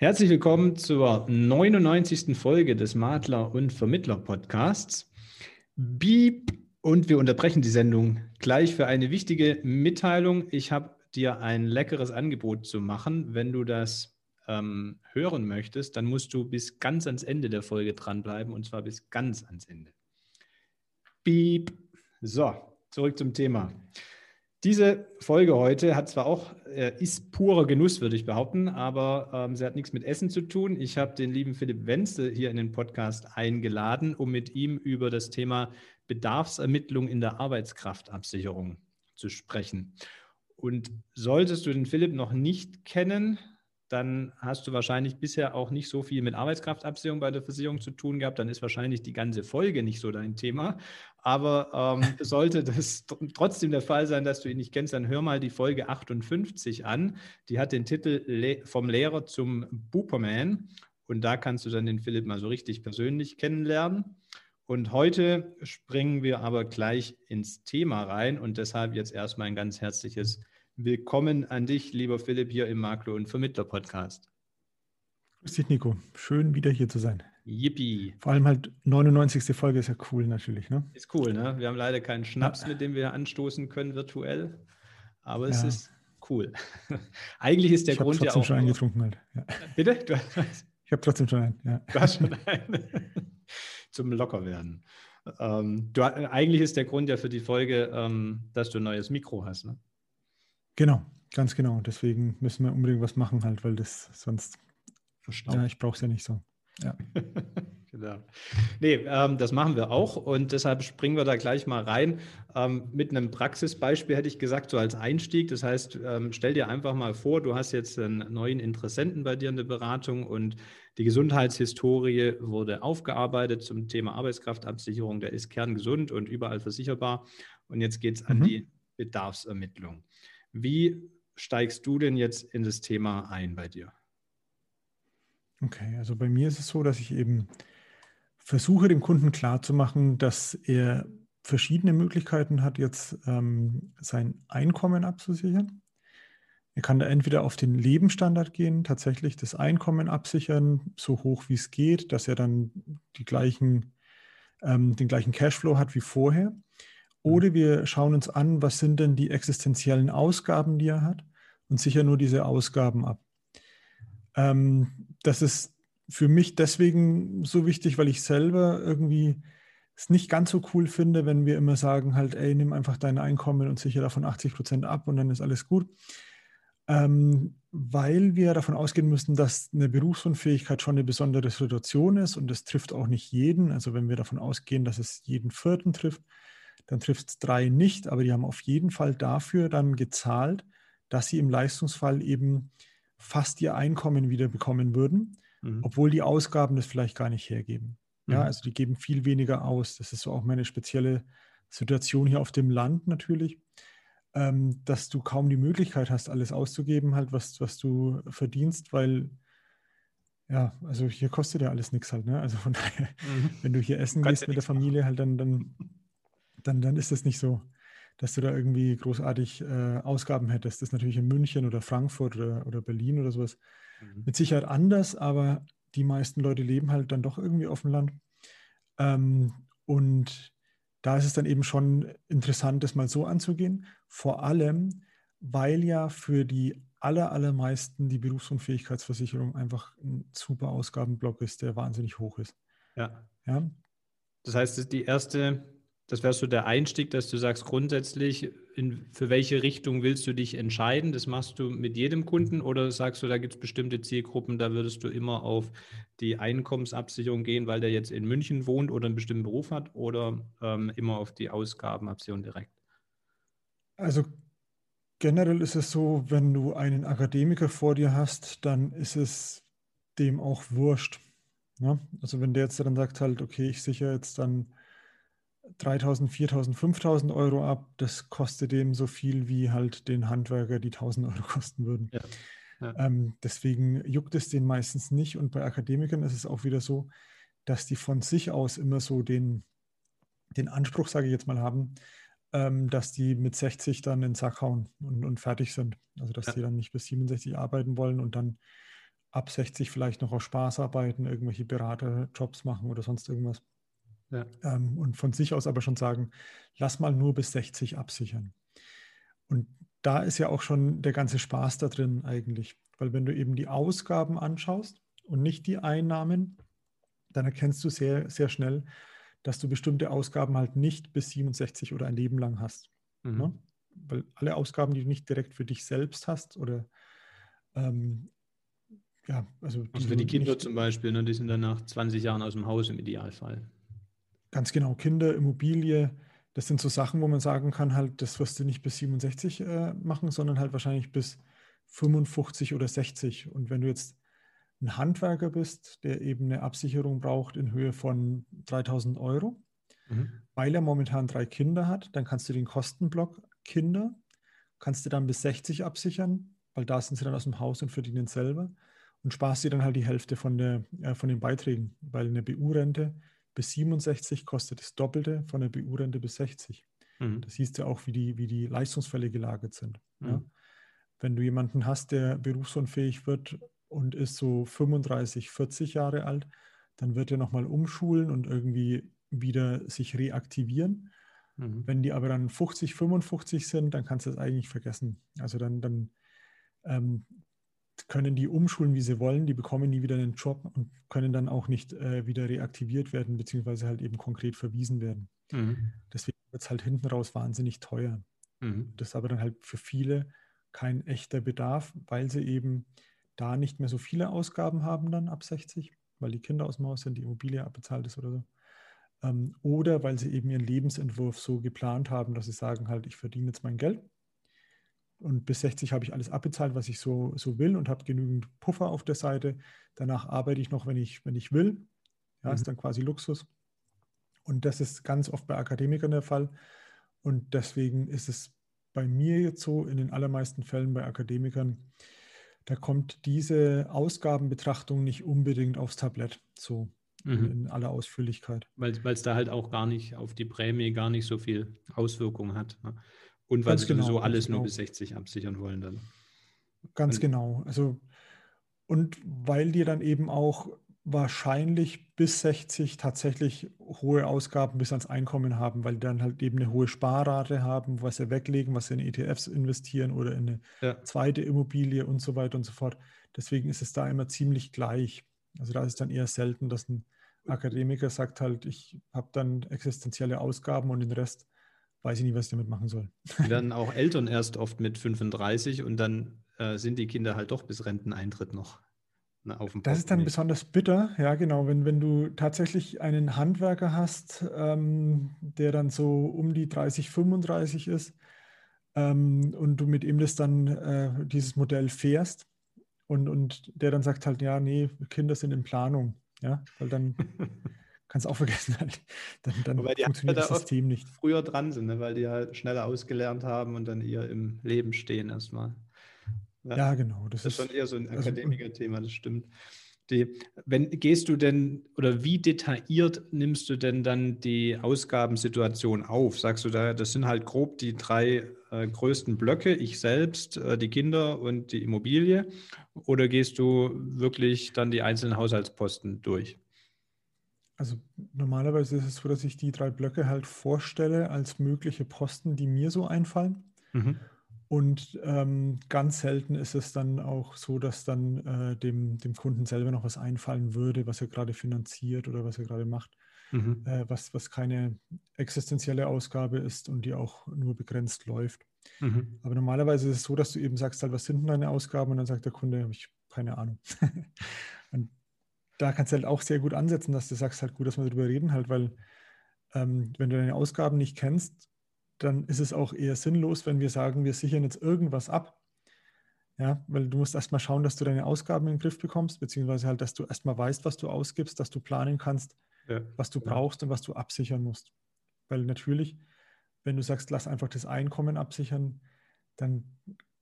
Herzlich willkommen zur 99. Folge des Makler und Vermittler Podcasts. Beep! Und wir unterbrechen die Sendung gleich für eine wichtige Mitteilung. Ich habe dir ein leckeres Angebot zu machen. Wenn du das ähm, hören möchtest, dann musst du bis ganz ans Ende der Folge dranbleiben und zwar bis ganz ans Ende. Beep! So, zurück zum Thema. Diese Folge heute hat zwar auch, äh, ist purer Genuss, würde ich behaupten, aber ähm, sie hat nichts mit Essen zu tun. Ich habe den lieben Philipp Wenzel hier in den Podcast eingeladen, um mit ihm über das Thema Bedarfsermittlung in der Arbeitskraftabsicherung zu sprechen. Und solltest du den Philipp noch nicht kennen, dann hast du wahrscheinlich bisher auch nicht so viel mit Arbeitskraftabsicherung bei der Versicherung zu tun gehabt. Dann ist wahrscheinlich die ganze Folge nicht so dein Thema. Aber ähm, sollte das trotzdem der Fall sein, dass du ihn nicht kennst, dann hör mal die Folge 58 an. Die hat den Titel Le Vom Lehrer zum Booperman. Und da kannst du dann den Philipp mal so richtig persönlich kennenlernen. Und heute springen wir aber gleich ins Thema rein und deshalb jetzt erstmal ein ganz herzliches Willkommen an dich, lieber Philipp, hier im Makler- und Vermittler-Podcast. Grüß dich, Nico. Schön, wieder hier zu sein. Yippie. Vor allem halt 99. Folge ist ja cool natürlich, ne? Ist cool, ne? Wir haben leider keinen Schnaps, ja. mit dem wir anstoßen können virtuell, aber es ja. ist cool. Eigentlich ist der ich Grund ja auch... Ich habe trotzdem schon eingetrunken halt. Ja. Bitte? Du. Ich habe trotzdem schon einen, ja. Du hast schon einen. Zum Lockerwerden. Ähm, du, eigentlich ist der Grund ja für die Folge, ähm, dass du ein neues Mikro hast, ne? Genau, ganz genau. Deswegen müssen wir unbedingt was machen halt, weil das sonst verstaubt. Ja, ich brauche es ja nicht so. Ja. genau. Nee, ähm, das machen wir auch und deshalb springen wir da gleich mal rein. Ähm, mit einem Praxisbeispiel hätte ich gesagt, so als Einstieg. Das heißt, ähm, stell dir einfach mal vor, du hast jetzt einen neuen Interessenten bei dir in der Beratung und die Gesundheitshistorie wurde aufgearbeitet zum Thema Arbeitskraftabsicherung. Der ist kerngesund und überall versicherbar. Und jetzt geht es an mhm. die Bedarfsermittlung. Wie steigst du denn jetzt in das Thema ein bei dir? Okay, also bei mir ist es so, dass ich eben versuche, dem Kunden klarzumachen, dass er verschiedene Möglichkeiten hat, jetzt ähm, sein Einkommen abzusichern. Er kann da entweder auf den Lebensstandard gehen, tatsächlich das Einkommen absichern, so hoch wie es geht, dass er dann die gleichen, ähm, den gleichen Cashflow hat wie vorher. Oder wir schauen uns an, was sind denn die existenziellen Ausgaben, die er hat und sichern nur diese Ausgaben ab. Ähm, das ist für mich deswegen so wichtig, weil ich selber irgendwie es nicht ganz so cool finde, wenn wir immer sagen, halt, ey, nimm einfach dein Einkommen und sicher davon 80 Prozent ab und dann ist alles gut. Ähm, weil wir davon ausgehen müssen, dass eine Berufsunfähigkeit schon eine besondere Situation ist und das trifft auch nicht jeden. Also wenn wir davon ausgehen, dass es jeden Vierten trifft, dann trifft es drei nicht, aber die haben auf jeden Fall dafür dann gezahlt, dass sie im Leistungsfall eben fast ihr Einkommen wieder bekommen würden, mhm. obwohl die Ausgaben das vielleicht gar nicht hergeben. Mhm. Ja, also die geben viel weniger aus. Das ist so auch meine spezielle Situation hier auf dem Land natürlich, ähm, dass du kaum die Möglichkeit hast, alles auszugeben, halt, was, was du verdienst, weil ja, also hier kostet ja alles nichts halt, ne? Also von daher, mhm. wenn du hier essen gehst mit der Familie, halt dann, dann dann, dann ist es nicht so, dass du da irgendwie großartig äh, Ausgaben hättest. Das ist natürlich in München oder Frankfurt oder, oder Berlin oder sowas mhm. mit Sicherheit anders, aber die meisten Leute leben halt dann doch irgendwie auf dem Land. Ähm, und da ist es dann eben schon interessant, das mal so anzugehen. Vor allem, weil ja für die aller, allermeisten die Berufsunfähigkeitsversicherung einfach ein super Ausgabenblock ist, der wahnsinnig hoch ist. Ja. ja? Das heißt, die erste das wäre so der Einstieg, dass du sagst, grundsätzlich, in, für welche Richtung willst du dich entscheiden? Das machst du mit jedem Kunden oder sagst du, da gibt es bestimmte Zielgruppen, da würdest du immer auf die Einkommensabsicherung gehen, weil der jetzt in München wohnt oder einen bestimmten Beruf hat oder ähm, immer auf die Ausgabenabsicherung direkt? Also generell ist es so, wenn du einen Akademiker vor dir hast, dann ist es dem auch wurscht. Ne? Also wenn der jetzt dann sagt halt, okay, ich sichere jetzt dann 3000, 4000, 5000 Euro ab. Das kostet dem so viel wie halt den Handwerker die 1000 Euro kosten würden. Ja. Ja. Ähm, deswegen juckt es den meistens nicht. Und bei Akademikern ist es auch wieder so, dass die von sich aus immer so den, den Anspruch, sage ich jetzt mal, haben, ähm, dass die mit 60 dann in den Sack hauen und, und fertig sind. Also dass ja. die dann nicht bis 67 arbeiten wollen und dann ab 60 vielleicht noch auf Spaß arbeiten, irgendwelche Beraterjobs machen oder sonst irgendwas. Ja. Ähm, und von sich aus aber schon sagen, lass mal nur bis 60 absichern. Und da ist ja auch schon der ganze Spaß da drin eigentlich. Weil wenn du eben die Ausgaben anschaust und nicht die Einnahmen, dann erkennst du sehr, sehr schnell, dass du bestimmte Ausgaben halt nicht bis 67 oder ein Leben lang hast. Mhm. Ne? Weil alle Ausgaben, die du nicht direkt für dich selbst hast oder ähm, ja, also, also für die Kinder nicht, zum Beispiel, ne, die sind dann nach 20 Jahren aus dem Haus im Idealfall. Ganz genau, Kinder, Immobilie, das sind so Sachen, wo man sagen kann, halt, das wirst du nicht bis 67 äh, machen, sondern halt wahrscheinlich bis 55 oder 60. Und wenn du jetzt ein Handwerker bist, der eben eine Absicherung braucht in Höhe von 3000 Euro, mhm. weil er momentan drei Kinder hat, dann kannst du den Kostenblock Kinder, kannst du dann bis 60 absichern, weil da sind sie dann aus dem Haus und verdienen selber und sparst dir dann halt die Hälfte von, der, äh, von den Beiträgen, weil eine BU-Rente bis 67 kostet das Doppelte von der BU-Rente bis 60. Mhm. Das siehst du auch, wie die, wie die Leistungsfälle gelagert sind. Mhm. Ja? Wenn du jemanden hast, der berufsunfähig wird und ist so 35, 40 Jahre alt, dann wird er nochmal umschulen und irgendwie wieder sich reaktivieren. Mhm. Wenn die aber dann 50, 55 sind, dann kannst du es eigentlich vergessen. Also dann, dann ähm, können die umschulen, wie sie wollen, die bekommen nie wieder einen Job und können dann auch nicht äh, wieder reaktiviert werden, beziehungsweise halt eben konkret verwiesen werden. Mhm. Deswegen wird es halt hinten raus wahnsinnig teuer. Mhm. Das ist aber dann halt für viele kein echter Bedarf, weil sie eben da nicht mehr so viele Ausgaben haben dann ab 60, weil die Kinder aus dem Haus sind, die Immobilie abbezahlt ist oder so. Ähm, oder weil sie eben ihren Lebensentwurf so geplant haben, dass sie sagen halt, ich verdiene jetzt mein Geld und bis 60 habe ich alles abbezahlt, was ich so, so will und habe genügend Puffer auf der Seite. Danach arbeite ich noch, wenn ich, wenn ich will. Ja, mhm. ist dann quasi Luxus. Und das ist ganz oft bei Akademikern der Fall. Und deswegen ist es bei mir jetzt so, in den allermeisten Fällen bei Akademikern, da kommt diese Ausgabenbetrachtung nicht unbedingt aufs Tablett, so mhm. in aller Ausführlichkeit. Weil es da halt auch gar nicht auf die Prämie gar nicht so viel Auswirkungen hat. Ne? Und weil ganz sie sowieso genau, alles genau. nur bis 60 absichern wollen dann. Ganz und, genau. Also und weil die dann eben auch wahrscheinlich bis 60 tatsächlich hohe Ausgaben bis ans Einkommen haben, weil die dann halt eben eine hohe Sparrate haben, was sie weglegen, was sie in ETFs investieren oder in eine ja. zweite Immobilie und so weiter und so fort. Deswegen ist es da immer ziemlich gleich. Also da ist es dann eher selten, dass ein Akademiker sagt halt, ich habe dann existenzielle Ausgaben und den Rest weiß ich nicht, was ich damit machen soll. Werden auch Eltern erst oft mit 35 und dann äh, sind die Kinder halt doch bis Renteneintritt noch Ne, auf dem Das ist dann besonders bitter, ja genau, wenn, wenn du tatsächlich einen Handwerker hast, ähm, der dann so um die 30, 35 ist ähm, und du mit ihm das dann, äh, dieses Modell fährst und, und der dann sagt halt, ja, nee, Kinder sind in Planung, ja, weil dann kannst du auch vergessen, dann, dann funktioniert das System nicht. Früher dran sind, ne, weil die halt schneller ausgelernt haben und dann eher im Leben stehen erstmal. Ja, ja genau. Das, das, ist schon eher so ein also, Akademiker-Thema, das stimmt. Die, wenn gehst du denn oder wie detailliert nimmst du denn dann die Ausgabensituation auf? Sagst du da, das sind halt grob die drei äh, größten Blöcke, ich selbst, äh, die Kinder und die Immobilie? Oder gehst du wirklich dann die einzelnen Haushaltsposten durch? Also normalerweise ist es so, dass ich die drei Blöcke halt vorstelle als mögliche Posten, die mir so einfallen. Mhm. Und ähm, ganz selten ist es dann auch so, dass dann äh, dem, dem Kunden selber noch was einfallen würde, was er gerade finanziert oder was er gerade macht, mhm. äh, was, was keine existenzielle Ausgabe ist und die auch nur begrenzt läuft. Mhm. Aber normalerweise ist es so, dass du eben sagst, halt, was sind denn deine Ausgaben? Und dann sagt der Kunde, habe ich keine Ahnung. da kannst du halt auch sehr gut ansetzen, dass du sagst, halt gut, dass wir darüber reden, halt, weil ähm, wenn du deine Ausgaben nicht kennst, dann ist es auch eher sinnlos, wenn wir sagen, wir sichern jetzt irgendwas ab. Ja, weil du musst erstmal schauen, dass du deine Ausgaben in den Griff bekommst, beziehungsweise halt, dass du erstmal weißt, was du ausgibst, dass du planen kannst, ja. was du brauchst und was du absichern musst. Weil natürlich, wenn du sagst, lass einfach das Einkommen absichern, dann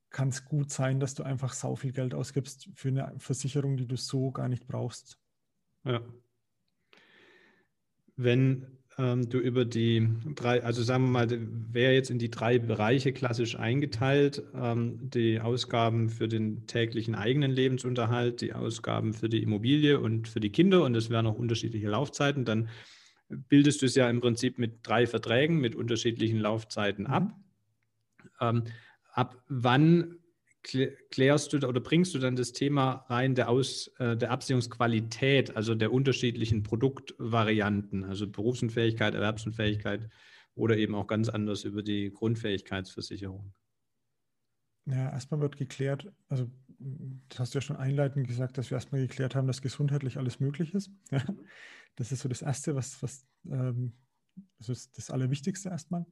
kann es gut sein, dass du einfach sau viel Geld ausgibst für eine Versicherung, die du so gar nicht brauchst. Ja. Wenn ähm, du über die drei, also sagen wir mal, wäre jetzt in die drei Bereiche klassisch eingeteilt, ähm, die Ausgaben für den täglichen eigenen Lebensunterhalt, die Ausgaben für die Immobilie und für die Kinder und es wären auch unterschiedliche Laufzeiten, dann bildest du es ja im Prinzip mit drei Verträgen mit unterschiedlichen Laufzeiten ab. Mhm. Ähm, ab wann klärst du oder bringst du dann das Thema rein der, Aus, äh, der Absicherungsqualität, also der unterschiedlichen Produktvarianten, also Berufsunfähigkeit, Erwerbsunfähigkeit oder eben auch ganz anders über die Grundfähigkeitsversicherung? Ja, erstmal wird geklärt, also das hast du ja schon einleitend gesagt, dass wir erstmal geklärt haben, dass gesundheitlich alles möglich ist. Das ist so das Erste, was, was ähm, das Allerwichtigste erstmal.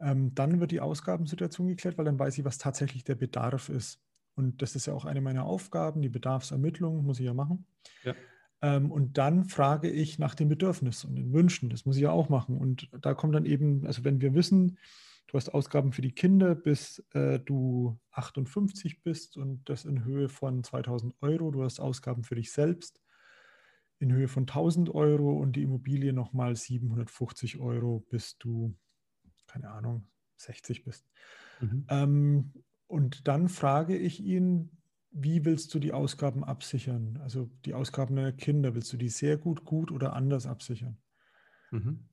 Ähm, dann wird die Ausgabensituation geklärt, weil dann weiß ich, was tatsächlich der Bedarf ist. Und das ist ja auch eine meiner Aufgaben, die Bedarfsermittlung muss ich ja machen. Ja. Ähm, und dann frage ich nach dem Bedürfnis und den Wünschen. Das muss ich ja auch machen. Und da kommt dann eben, also wenn wir wissen, du hast Ausgaben für die Kinder, bis äh, du 58 bist und das in Höhe von 2000 Euro. Du hast Ausgaben für dich selbst in Höhe von 1000 Euro und die Immobilie nochmal 750 Euro, bis du keine Ahnung, 60 bist. Mhm. Ähm, und dann frage ich ihn, wie willst du die Ausgaben absichern? Also die Ausgaben deiner Kinder, willst du die sehr gut, gut oder anders absichern? Mhm.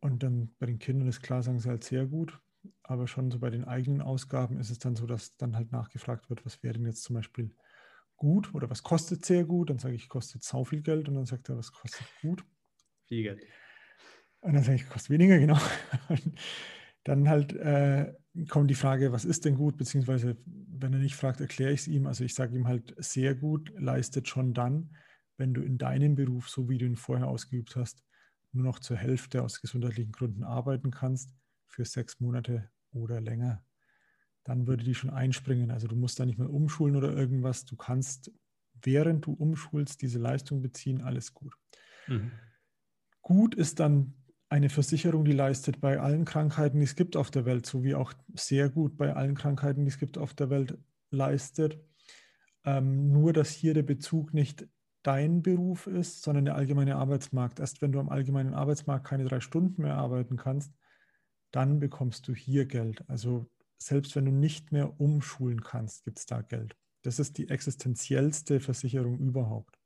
Und dann bei den Kindern ist klar, sagen sie halt sehr gut, aber schon so bei den eigenen Ausgaben ist es dann so, dass dann halt nachgefragt wird, was wäre denn jetzt zum Beispiel gut oder was kostet sehr gut? Dann sage ich, kostet sau viel Geld und dann sagt er, was kostet gut? Viel Geld. Und dann sage ich, kostet weniger, genau. Und dann halt äh, kommt die Frage, was ist denn gut? Beziehungsweise, wenn er nicht fragt, erkläre ich es ihm. Also ich sage ihm halt, sehr gut leistet schon dann, wenn du in deinem Beruf, so wie du ihn vorher ausgeübt hast, nur noch zur Hälfte aus gesundheitlichen Gründen arbeiten kannst, für sechs Monate oder länger. Dann würde die schon einspringen. Also du musst da nicht mehr umschulen oder irgendwas. Du kannst, während du umschulst, diese Leistung beziehen, alles gut. Mhm. Gut ist dann eine Versicherung, die leistet bei allen Krankheiten, die es gibt auf der Welt, sowie auch sehr gut bei allen Krankheiten, die es gibt auf der Welt, leistet. Ähm, nur, dass hier der Bezug nicht dein Beruf ist, sondern der allgemeine Arbeitsmarkt. Erst wenn du am allgemeinen Arbeitsmarkt keine drei Stunden mehr arbeiten kannst, dann bekommst du hier Geld. Also selbst wenn du nicht mehr umschulen kannst, gibt es da Geld. Das ist die existenziellste Versicherung überhaupt.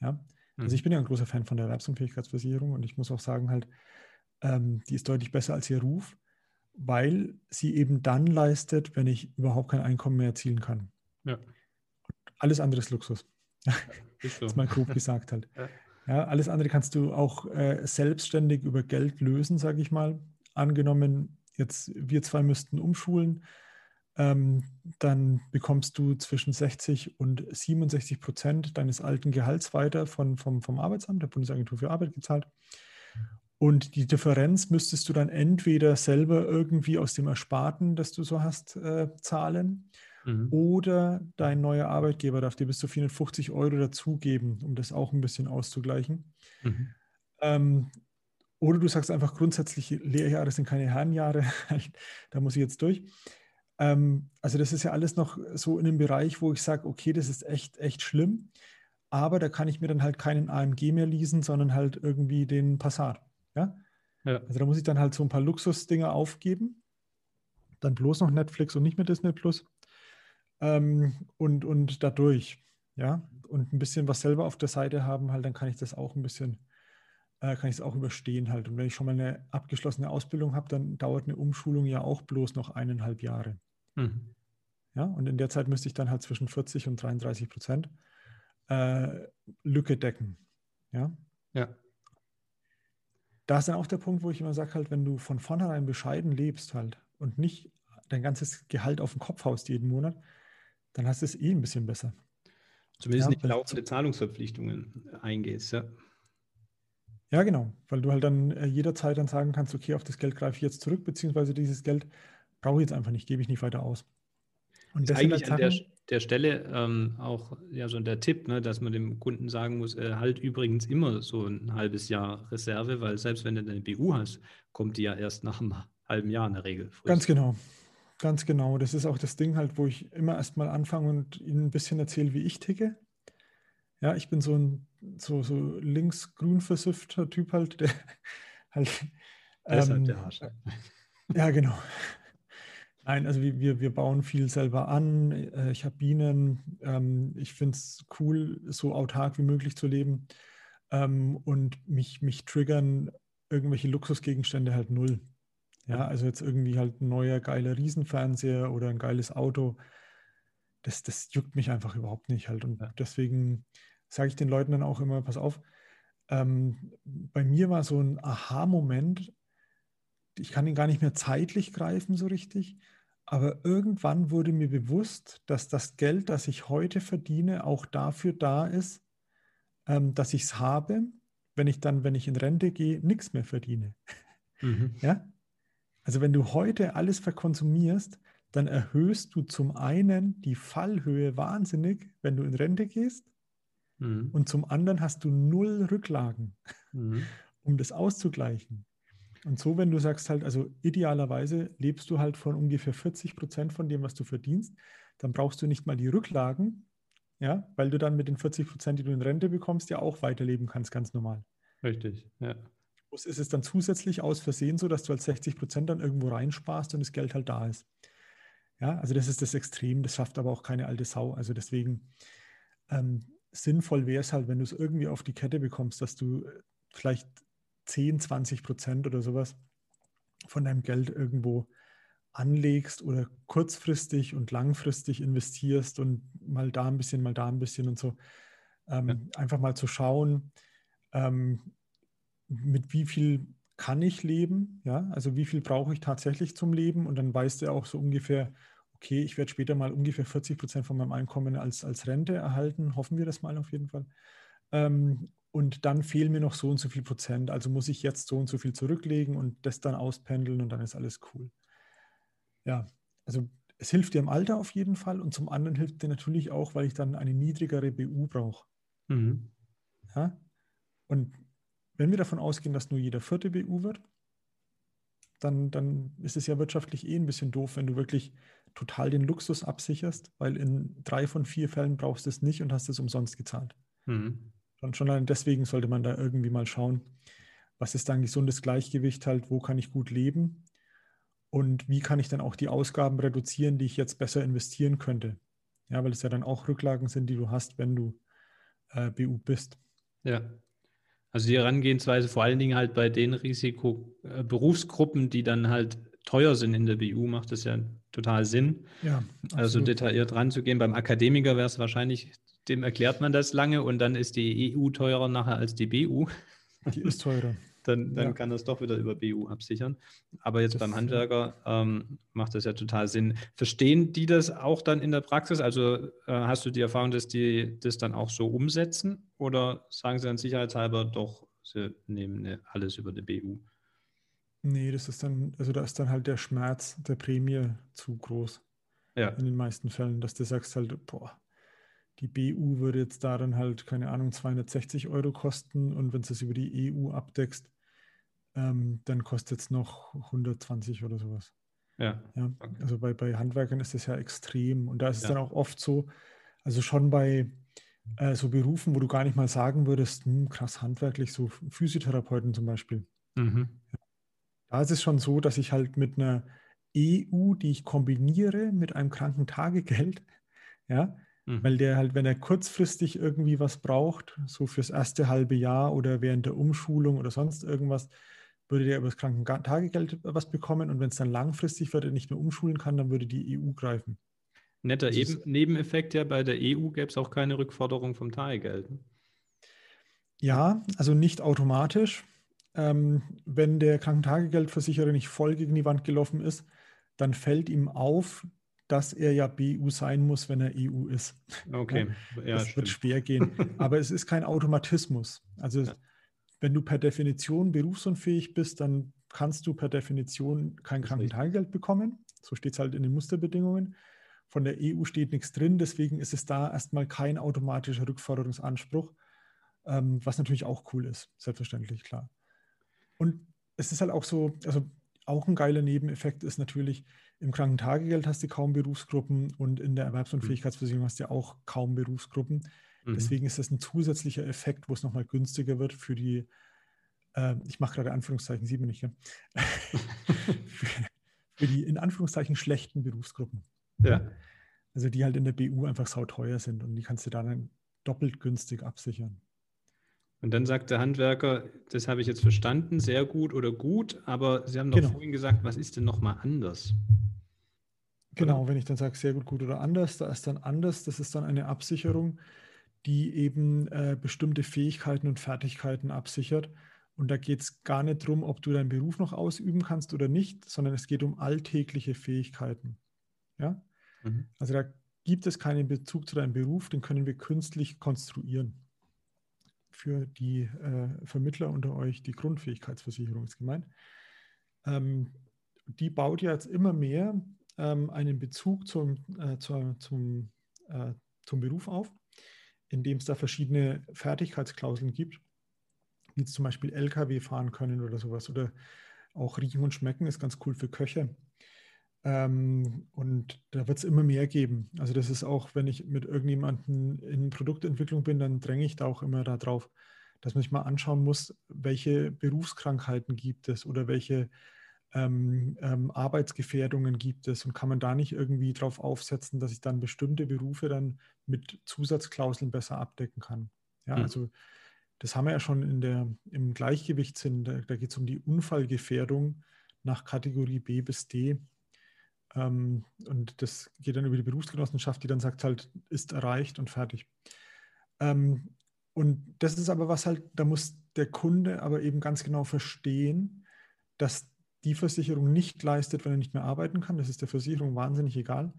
Ja? Also ich mhm. bin ja ein großer Fan von der Erwerbsunfähigkeitsversicherung und ich muss auch sagen, halt, ähm, die ist deutlich besser als ihr Ruf, weil sie eben dann leistet, wenn ich überhaupt kein Einkommen mehr erzielen kann. Ja. Alles andere ist Luxus. Ja, ist so. das ist mal grob gesagt halt. Ja. ja. alles andere kannst du auch äh, selbstständig über Geld lösen, sage ich mal. Angenommen, jetzt wir zwei müssten umschulen, ähm, dann bekommst du zwischen 60 und 67 Prozent deines alten Gehalts weiter von, vom, vom Arbeitsamt, der Bundesagentur für Arbeit gezahlt. Und die Differenz müsstest du dann entweder selber irgendwie aus dem Ersparten, das du so hast, äh, zahlen mhm. oder dein neuer Arbeitgeber darf dir bis zu 450 Euro dazugeben, um das auch ein bisschen auszugleichen. Mhm. Ähm, oder du sagst einfach grundsätzlich, Lehrjahre sind keine Herrenjahre, da muss ich jetzt durch. Ähm, also das ist ja alles noch so in einem Bereich, wo ich sage, okay, das ist echt, echt schlimm. Aber da kann ich mir dann halt keinen AMG mehr leasen, sondern halt irgendwie den Passat. Ja? ja. Also da muss ich dann halt so ein paar Luxusdinger aufgeben. Dann bloß noch Netflix und nicht mehr Disney Plus. Ähm, und, und dadurch, ja, und ein bisschen was selber auf der Seite haben, halt, dann kann ich das auch ein bisschen, äh, kann ich es auch überstehen halt. Und wenn ich schon mal eine abgeschlossene Ausbildung habe, dann dauert eine Umschulung ja auch bloß noch eineinhalb Jahre. Mhm. Ja, und in der Zeit müsste ich dann halt zwischen 40 und 33 Prozent äh, Lücke decken. Ja. Ja. Da ist dann auch der Punkt, wo ich immer sage, halt, wenn du von vornherein bescheiden lebst halt und nicht dein ganzes Gehalt auf den Kopf haust jeden Monat, dann hast du es eh ein bisschen besser. Zumindest ja, nicht laufende Zahlungsverpflichtungen eingehst, ja. Ja, genau, weil du halt dann äh, jederzeit dann sagen kannst, okay, auf das Geld greife ich jetzt zurück, beziehungsweise dieses Geld brauche ich jetzt einfach nicht, gebe ich nicht weiter aus. Und das ist eigentlich an der, der Stelle ähm, auch ja so der Tipp, ne, dass man dem Kunden sagen muss, äh, halt übrigens immer so ein halbes Jahr Reserve, weil selbst wenn du eine BU hast, kommt die ja erst nach einem halben Jahr in der Regel. Frist. Ganz genau. Ganz genau. Das ist auch das Ding halt, wo ich immer erstmal anfange und Ihnen ein bisschen erzähle, wie ich ticke. Ja, ich bin so ein so, so links-grün versiffter Typ halt, der halt, Deshalb ähm, der. Ja, genau. Nein, also wir, wir bauen viel selber an. Äh, ich habe Bienen. Ähm, ich finde es cool, so autark wie möglich zu leben. Ähm, und mich, mich triggern irgendwelche Luxusgegenstände halt null. Ja, also jetzt irgendwie halt ein neuer geiler Riesenfernseher oder ein geiles Auto. Das, das juckt mich einfach überhaupt nicht halt. Und deswegen sage ich den Leuten dann auch immer, pass auf, ähm, bei mir war so ein Aha-Moment, ich kann ihn gar nicht mehr zeitlich greifen so richtig, aber irgendwann wurde mir bewusst, dass das Geld, das ich heute verdiene, auch dafür da ist, ähm, dass ich es habe, wenn ich dann, wenn ich in Rente gehe, nichts mehr verdiene. Mhm. Ja? Also wenn du heute alles verkonsumierst, dann erhöhst du zum einen die Fallhöhe wahnsinnig, wenn du in Rente gehst, mhm. und zum anderen hast du null Rücklagen, mhm. um das auszugleichen. Und so, wenn du sagst halt, also idealerweise lebst du halt von ungefähr 40 Prozent von dem, was du verdienst, dann brauchst du nicht mal die Rücklagen, ja, weil du dann mit den 40 Prozent, die du in Rente bekommst, ja auch weiterleben kannst, ganz normal. Richtig, ja. Ist es dann zusätzlich aus Versehen so, dass du halt 60 Prozent dann irgendwo reinsparst und das Geld halt da ist. Ja, also das ist das Extrem, das schafft aber auch keine alte Sau. Also deswegen ähm, sinnvoll wäre es halt, wenn du es irgendwie auf die Kette bekommst, dass du äh, vielleicht 10, 20 Prozent oder sowas von deinem Geld irgendwo anlegst oder kurzfristig und langfristig investierst und mal da ein bisschen, mal da ein bisschen und so. Ähm, ja. Einfach mal zu schauen, ähm, mit wie viel kann ich leben, ja, also wie viel brauche ich tatsächlich zum Leben und dann weißt du auch so ungefähr, okay, ich werde später mal ungefähr 40 Prozent von meinem Einkommen als, als Rente erhalten, hoffen wir das mal auf jeden Fall. Ähm, und dann fehlen mir noch so und so viel Prozent, also muss ich jetzt so und so viel zurücklegen und das dann auspendeln und dann ist alles cool. Ja, also es hilft dir im Alter auf jeden Fall und zum anderen hilft dir natürlich auch, weil ich dann eine niedrigere BU brauche. Mhm. Ja? Und wenn wir davon ausgehen, dass nur jeder vierte BU wird, dann, dann ist es ja wirtschaftlich eh ein bisschen doof, wenn du wirklich total den Luxus absicherst, weil in drei von vier Fällen brauchst du es nicht und hast es umsonst gezahlt. Mhm. Und schon allein deswegen sollte man da irgendwie mal schauen, was ist da ein gesundes Gleichgewicht halt, wo kann ich gut leben und wie kann ich dann auch die Ausgaben reduzieren, die ich jetzt besser investieren könnte. Ja, weil es ja dann auch Rücklagen sind, die du hast, wenn du äh, BU bist. Ja. Also die Herangehensweise vor allen Dingen halt bei den Risikoberufsgruppen, äh, die dann halt teuer sind in der BU, macht es ja total Sinn. Ja, also detailliert ranzugehen. Beim Akademiker wäre es wahrscheinlich, dem erklärt man das lange und dann ist die EU teurer nachher als die BU. Die ist teurer. dann, dann ja. kann das doch wieder über BU absichern. Aber jetzt das beim Handwerker ähm, macht das ja total Sinn. Verstehen die das auch dann in der Praxis? Also äh, hast du die Erfahrung, dass die das dann auch so umsetzen? Oder sagen sie dann sicherheitshalber doch, sie nehmen ne, alles über die BU? Nee, das ist dann, also da ist dann halt der Schmerz der Prämie zu groß. Ja. In den meisten Fällen, dass du sagst halt, boah, die BU würde jetzt da dann halt, keine Ahnung, 260 Euro kosten und wenn du es über die EU abdeckst, ähm, dann kostet es noch 120 oder sowas. Ja. ja okay. Also bei, bei Handwerkern ist das ja extrem und da ist es ja. dann auch oft so, also schon bei äh, so Berufen, wo du gar nicht mal sagen würdest, hm, krass handwerklich, so Physiotherapeuten zum Beispiel. Mhm. Ja. Da ist es schon so, dass ich halt mit einer EU, die ich kombiniere mit einem Krankentagegeld, ja, mhm. weil der halt, wenn er kurzfristig irgendwie was braucht, so fürs erste halbe Jahr oder während der Umschulung oder sonst irgendwas, würde der über das Krankentagegeld was bekommen und wenn es dann langfristig wird, er nicht mehr umschulen kann, dann würde die EU greifen. Netter Eben Nebeneffekt ja, bei der EU gäbe es auch keine Rückforderung vom Tagegeld. Ne? Ja, also nicht automatisch ähm, wenn der Krankentagegeldversicherer nicht voll gegen die Wand gelaufen ist, dann fällt ihm auf, dass er ja BU sein muss, wenn er EU ist. Okay, ja, das stimmt. wird schwer gehen. Aber es ist kein Automatismus. Also ja. wenn du per Definition berufsunfähig bist, dann kannst du per Definition kein Krankentagegeld bekommen. So steht es halt in den Musterbedingungen. Von der EU steht nichts drin, deswegen ist es da erstmal kein automatischer Rückforderungsanspruch, ähm, was natürlich auch cool ist, selbstverständlich, klar. Und es ist halt auch so, also auch ein geiler Nebeneffekt ist natürlich, im Krankentagegeld hast du kaum Berufsgruppen und in der Erwerbsunfähigkeitsversicherung hast du ja auch kaum Berufsgruppen. Mhm. Deswegen ist das ein zusätzlicher Effekt, wo es nochmal günstiger wird für die äh, ich mache gerade Anführungszeichen, sieht man nicht, ja? für, für, die in Anführungszeichen schlechten Berufsgruppen. Ja. Also die halt in der BU einfach sauteuer sind und die kannst du dann doppelt günstig absichern. Und dann sagt der Handwerker, das habe ich jetzt verstanden, sehr gut oder gut, aber Sie haben doch genau. vorhin gesagt, was ist denn nochmal anders? Genau, oder? wenn ich dann sage, sehr gut, gut oder anders, da ist dann anders, das ist dann eine Absicherung, die eben äh, bestimmte Fähigkeiten und Fertigkeiten absichert. Und da geht es gar nicht darum, ob du deinen Beruf noch ausüben kannst oder nicht, sondern es geht um alltägliche Fähigkeiten. Ja? Mhm. Also da gibt es keinen Bezug zu deinem Beruf, den können wir künstlich konstruieren für die äh, Vermittler unter euch die Grundfähigkeitsversicherung ist gemeint. Ähm, die baut ja jetzt immer mehr ähm, einen Bezug zum, äh, zu, zum, äh, zum Beruf auf, indem es da verschiedene Fertigkeitsklauseln gibt, wie zum Beispiel LKW fahren können oder sowas. Oder auch riechen und schmecken ist ganz cool für Köche. Ähm, und da wird es immer mehr geben. Also das ist auch, wenn ich mit irgendjemandem in Produktentwicklung bin, dann dränge ich da auch immer darauf, dass man sich mal anschauen muss, welche Berufskrankheiten gibt es oder welche ähm, ähm, Arbeitsgefährdungen gibt es und kann man da nicht irgendwie darauf aufsetzen, dass ich dann bestimmte Berufe dann mit Zusatzklauseln besser abdecken kann. Ja, mhm. also das haben wir ja schon in der, im Gleichgewichtssinn, da, da geht es um die Unfallgefährdung nach Kategorie B bis D. Ähm, und das geht dann über die Berufsgenossenschaft, die dann sagt halt, ist erreicht und fertig. Ähm, und das ist aber was halt, da muss der Kunde aber eben ganz genau verstehen, dass die Versicherung nicht leistet, wenn er nicht mehr arbeiten kann. Das ist der Versicherung wahnsinnig egal,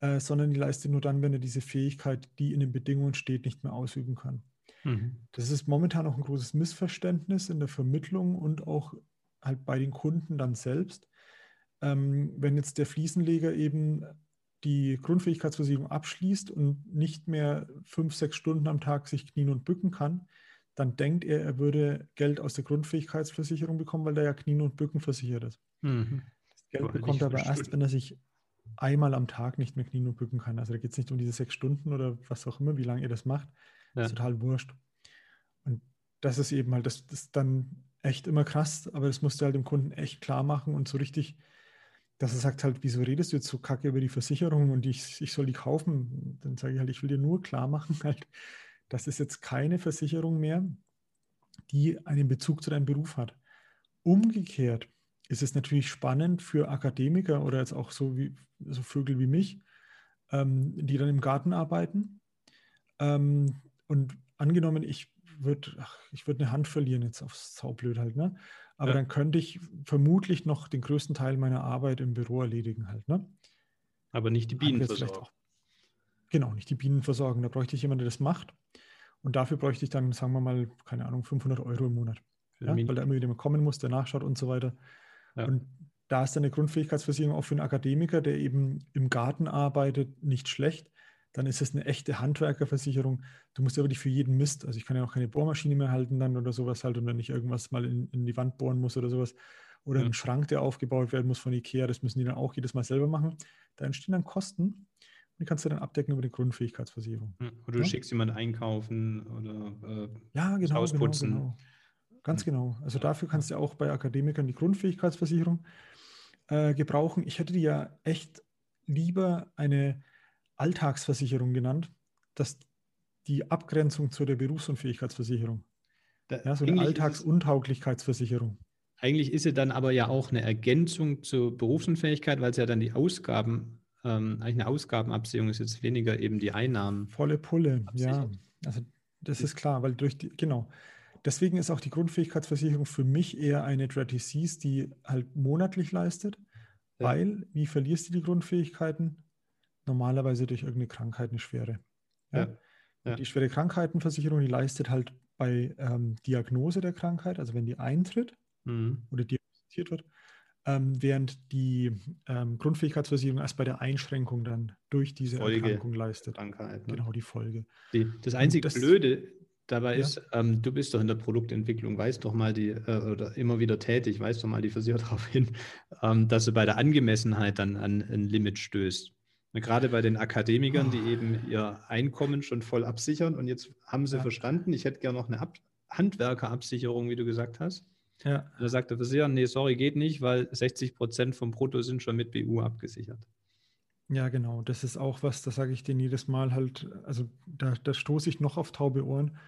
äh, sondern die leistet nur dann, wenn er diese Fähigkeit, die in den Bedingungen steht, nicht mehr ausüben kann. Mhm. Das ist momentan auch ein großes Missverständnis in der Vermittlung und auch halt bei den Kunden dann selbst, ähm, wenn jetzt der Fliesenleger eben die Grundfähigkeitsversicherung abschließt und nicht mehr fünf, sechs Stunden am Tag sich knien und bücken kann, dann denkt er, er würde Geld aus der Grundfähigkeitsversicherung bekommen, weil der ja Knien und Bücken versichert ist. Mhm. Das Geld aber bekommt er aber erst, wenn er sich einmal am Tag nicht mehr knien und bücken kann. Also da geht es nicht um diese sechs Stunden oder was auch immer, wie lange ihr das macht. Ja. Das ist total wurscht. Und das ist eben halt, das, das ist dann echt immer krass, aber das musst du halt dem Kunden echt klar machen und so richtig dass er sagt halt, wieso redest du jetzt so kacke über die Versicherung und ich, ich soll die kaufen? Dann sage ich halt, ich will dir nur klar machen, halt, das ist jetzt keine Versicherung mehr, die einen Bezug zu deinem Beruf hat. Umgekehrt ist es natürlich spannend für Akademiker oder jetzt auch so wie so Vögel wie mich, ähm, die dann im Garten arbeiten. Ähm, und angenommen, ich würde ich würd eine Hand verlieren, jetzt aufs Saublöd halt, ne? Aber ja. dann könnte ich vermutlich noch den größten Teil meiner Arbeit im Büro erledigen halt. Ne? Aber nicht die Bienen versorgen. Genau, nicht die Bienen versorgen. Da bräuchte ich jemanden, der das macht. Und dafür bräuchte ich dann, sagen wir mal, keine Ahnung, 500 Euro im Monat. Ja, weil da immer wieder mal kommen muss, der nachschaut und so weiter. Ja. Und da ist dann eine Grundfähigkeitsversicherung auch für einen Akademiker, der eben im Garten arbeitet, nicht schlecht dann ist es eine echte Handwerkerversicherung. Du musst aber nicht für jeden Mist, also ich kann ja auch keine Bohrmaschine mehr halten dann oder sowas halt und wenn ich irgendwas mal in, in die Wand bohren muss oder sowas. Oder ja. einen Schrank, der aufgebaut werden muss von Ikea, das müssen die dann auch jedes Mal selber machen. Da entstehen dann Kosten die kannst du dann abdecken über die Grundfähigkeitsversicherung. Ja, oder du ja? schickst jemanden einkaufen oder äh, ja, genau, ausputzen. Genau, genau. Ganz genau. Also dafür kannst du auch bei Akademikern die Grundfähigkeitsversicherung äh, gebrauchen. Ich hätte dir ja echt lieber eine Alltagsversicherung genannt, dass die Abgrenzung zu der Berufsunfähigkeitsversicherung. Da, ja, so eine Alltagsuntauglichkeitsversicherung. Eigentlich ist sie dann aber ja auch eine Ergänzung zur Berufsunfähigkeit, weil es ja dann die Ausgaben, ähm, eigentlich eine Ausgabenabsicherung ist jetzt weniger eben die Einnahmen. Volle Pulle, ja. Also das ist klar, weil durch die, genau. Deswegen ist auch die Grundfähigkeitsversicherung für mich eher eine Dread Disease, die halt monatlich leistet, ja. weil, wie verlierst du die Grundfähigkeiten? normalerweise durch irgendeine Krankheit eine schwere. Ja? Ja. Die schwere Krankheitenversicherung, die leistet halt bei ähm, Diagnose der Krankheit, also wenn die eintritt mhm. oder diagnostiziert wird, ähm, während die ähm, Grundfähigkeitsversicherung erst bei der Einschränkung dann durch diese Folge Erkrankung leistet. Krankheit, ne? Genau, die Folge. Die, das einzige das, Blöde dabei ja. ist, ähm, du bist doch in der Produktentwicklung, weißt doch mal die, äh, oder immer wieder tätig, weißt doch mal die Versicherer darauf hin, ähm, dass du bei der Angemessenheit dann an ein Limit stößt. Gerade bei den Akademikern, die eben ihr Einkommen schon voll absichern und jetzt haben sie ja. verstanden, ich hätte gerne noch eine Ab Handwerkerabsicherung, wie du gesagt hast. Ja. Da sagt der Versicherer, nee, sorry, geht nicht, weil 60 Prozent vom Brutto sind schon mit BU abgesichert. Ja, genau. Das ist auch was, das sage ich denen jedes Mal halt, also da, da stoße ich noch auf taube Ohren,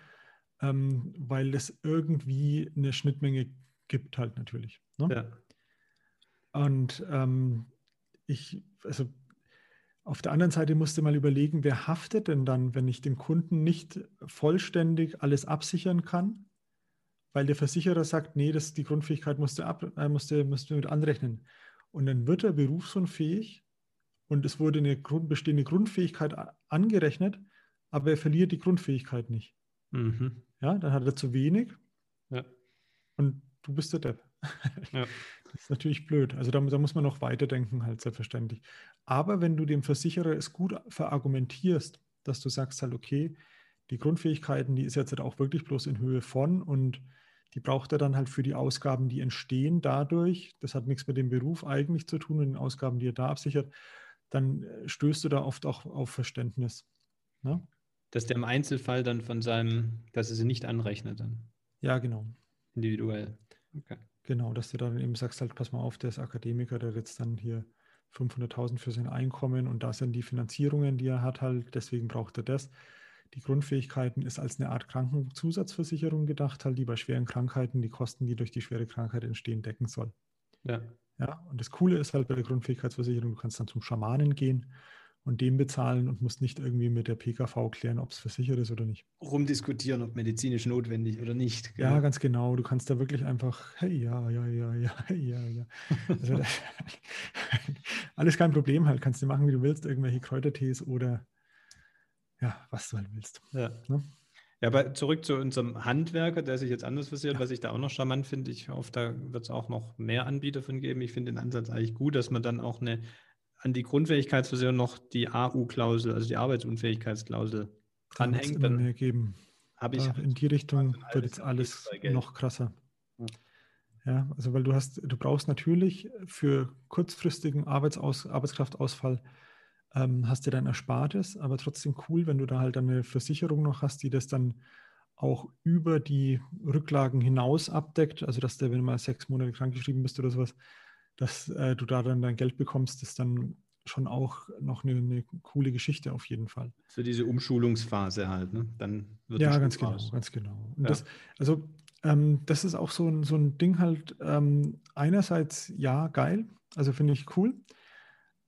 ähm, weil es irgendwie eine Schnittmenge gibt halt natürlich. Ne? Ja. Und ähm, ich, also auf der anderen Seite musste mal überlegen, wer haftet denn dann, wenn ich dem Kunden nicht vollständig alles absichern kann, weil der Versicherer sagt, nee, das, die Grundfähigkeit musste, ab, äh, musste, musste mit anrechnen. Und dann wird er berufsunfähig und es wurde eine Grund, bestehende Grundfähigkeit angerechnet, aber er verliert die Grundfähigkeit nicht. Mhm. Ja, dann hat er zu wenig ja. und du bist der Depp. Ja. Das ist natürlich blöd. Also da, da, muss man noch weiterdenken, halt selbstverständlich. Aber wenn du dem Versicherer es gut verargumentierst, dass du sagst halt, okay, die Grundfähigkeiten, die ist jetzt halt auch wirklich bloß in Höhe von und die braucht er dann halt für die Ausgaben, die entstehen dadurch. Das hat nichts mit dem Beruf eigentlich zu tun und den Ausgaben, die er da absichert. Dann äh, stößt du da oft auch auf Verständnis. Ne? Dass der im Einzelfall dann von seinem, dass er sie nicht anrechnet dann. Ja, genau. Individuell. Okay. Genau, dass du dann eben sagst, halt, pass mal auf, der ist Akademiker, der hat jetzt dann hier 500.000 für sein Einkommen und da sind die Finanzierungen, die er hat, halt, deswegen braucht er das. Die Grundfähigkeiten ist als eine Art Krankenzusatzversicherung gedacht, halt, die bei schweren Krankheiten die Kosten, die durch die schwere Krankheit entstehen, decken soll. Ja. Ja, und das Coole ist halt bei der Grundfähigkeitsversicherung, du kannst dann zum Schamanen gehen und dem bezahlen und musst nicht irgendwie mit der PKV klären, ob es versichert ist oder nicht. Rumdiskutieren, ob medizinisch notwendig oder nicht. Genau. Ja, ganz genau. Du kannst da wirklich einfach, hey, ja, ja, ja, ja, hey, ja, ja. Also, alles kein Problem halt. Kannst du machen, wie du willst, irgendwelche Kräutertees oder ja, was du halt willst. Ja. Ne? Ja, aber zurück zu unserem Handwerker, der sich jetzt anders versichert, ja. was ich da auch noch charmant finde. Ich hoffe, da wird es auch noch mehr Anbieter von geben. Ich finde den Ansatz eigentlich gut, dass man dann auch eine an die Grundfähigkeitsversicherung noch die AU-Klausel, also die Arbeitsunfähigkeitsklausel dranhängt. Dann mehr geben. Habe ich in die Richtung wird jetzt alles noch krasser. Ja. ja. also weil du hast, du brauchst natürlich für kurzfristigen Arbeitsaus, Arbeitskraftausfall ähm, hast du dein Erspartes, aber trotzdem cool, wenn du da halt eine Versicherung noch hast, die das dann auch über die Rücklagen hinaus abdeckt. Also dass du, wenn du mal sechs Monate krankgeschrieben bist oder sowas, dass äh, du da dann dein Geld bekommst, ist dann schon auch noch eine, eine, coole Geschichte auf jeden Fall. Für diese Umschulungsphase halt, ne? Dann wird ja, ganz genau, ganz genau. Ja. Das, also ähm, das ist auch so ein, so ein Ding halt, ähm, einerseits ja, geil, also finde ich cool,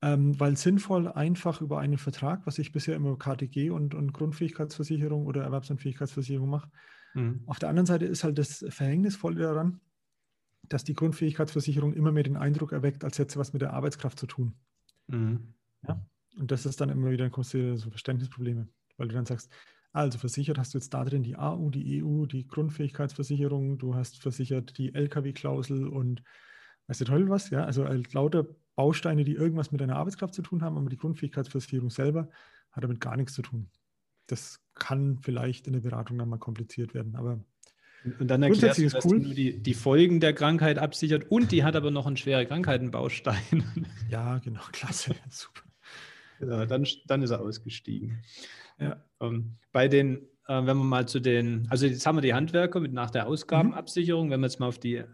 ähm, weil sinnvoll einfach über einen Vertrag, was ich bisher immer KTG und, und Grundfähigkeitsversicherung oder Erwerbsunfähigkeitsversicherung mache. Mhm. Auf der anderen Seite ist halt das Verhängnisvolle daran, dass die Grundfähigkeitsversicherung immer mehr den Eindruck erweckt, als hätte sie was mit der Arbeitskraft zu tun. Mhm. Ja? Und das ist dann immer wieder, du so Verständnisprobleme, weil du dann sagst, also versichert hast du jetzt da drin die AU, die EU, die Grundfähigkeitsversicherung, du hast versichert die LKW-Klausel und weißt du toll was, ja, also lauter Bausteine, die irgendwas mit deiner Arbeitskraft zu tun haben, aber die Grundfähigkeitsversicherung selber hat damit gar nichts zu tun. Das kann vielleicht in der Beratung dann mal kompliziert werden, aber und dann erklärst du, dass cool. nur die, die Folgen der Krankheit absichert und die hat aber noch einen schweren Krankheitenbaustein. Ja, genau, klasse, super. Ja, dann, dann ist er ausgestiegen. Ja. Ähm, bei den, äh, wenn man mal zu den, also jetzt haben wir die Handwerker mit nach der Ausgabenabsicherung, mhm. wenn man jetzt mal auf die, äh,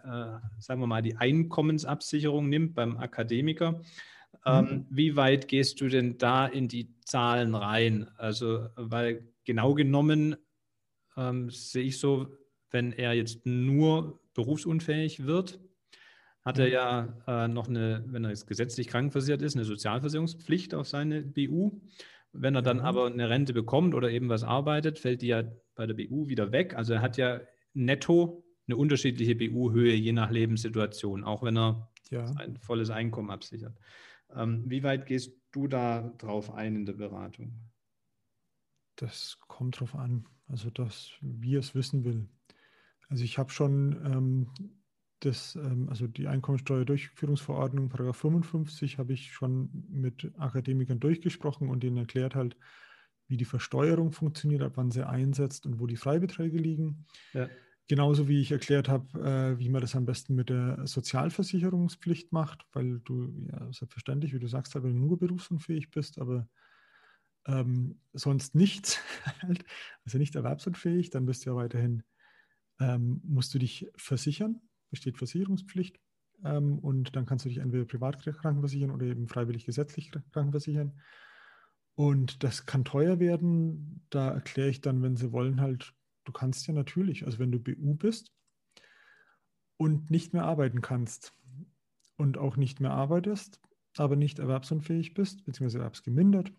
sagen wir mal, die Einkommensabsicherung nimmt beim Akademiker, ähm, mhm. wie weit gehst du denn da in die Zahlen rein? Also, weil genau genommen ähm, sehe ich so, wenn er jetzt nur berufsunfähig wird, hat er mhm. ja äh, noch eine, wenn er jetzt gesetzlich krankenversichert ist, eine Sozialversicherungspflicht auf seine BU. Wenn er dann mhm. aber eine Rente bekommt oder eben was arbeitet, fällt die ja bei der BU wieder weg. Also er hat ja netto eine unterschiedliche BU-Höhe je nach Lebenssituation, auch wenn er ja. ein volles Einkommen absichert. Ähm, wie weit gehst du da drauf ein in der Beratung? Das kommt drauf an, also das, wie er es wissen will. Also ich habe schon ähm, das, ähm, also die Einkommensteuerdurchführungsverordnung, Paragraph 55, habe ich schon mit Akademikern durchgesprochen und denen erklärt halt, wie die Versteuerung funktioniert, ab wann sie einsetzt und wo die Freibeträge liegen. Ja. Genauso wie ich erklärt habe, äh, wie man das am besten mit der Sozialversicherungspflicht macht, weil du, ja, selbstverständlich, wie du sagst, halt, wenn du nur berufsunfähig bist, aber ähm, sonst nichts, halt, also nicht erwerbsunfähig, dann bist du ja weiterhin ähm, musst du dich versichern, besteht Versicherungspflicht. Ähm, und dann kannst du dich entweder privat krankenversichern oder eben freiwillig gesetzlich krankenversichern. Und das kann teuer werden. Da erkläre ich dann, wenn sie wollen, halt, du kannst ja natürlich, also wenn du BU bist und nicht mehr arbeiten kannst und auch nicht mehr arbeitest, aber nicht erwerbsunfähig bist, beziehungsweise erwerbsgemindert,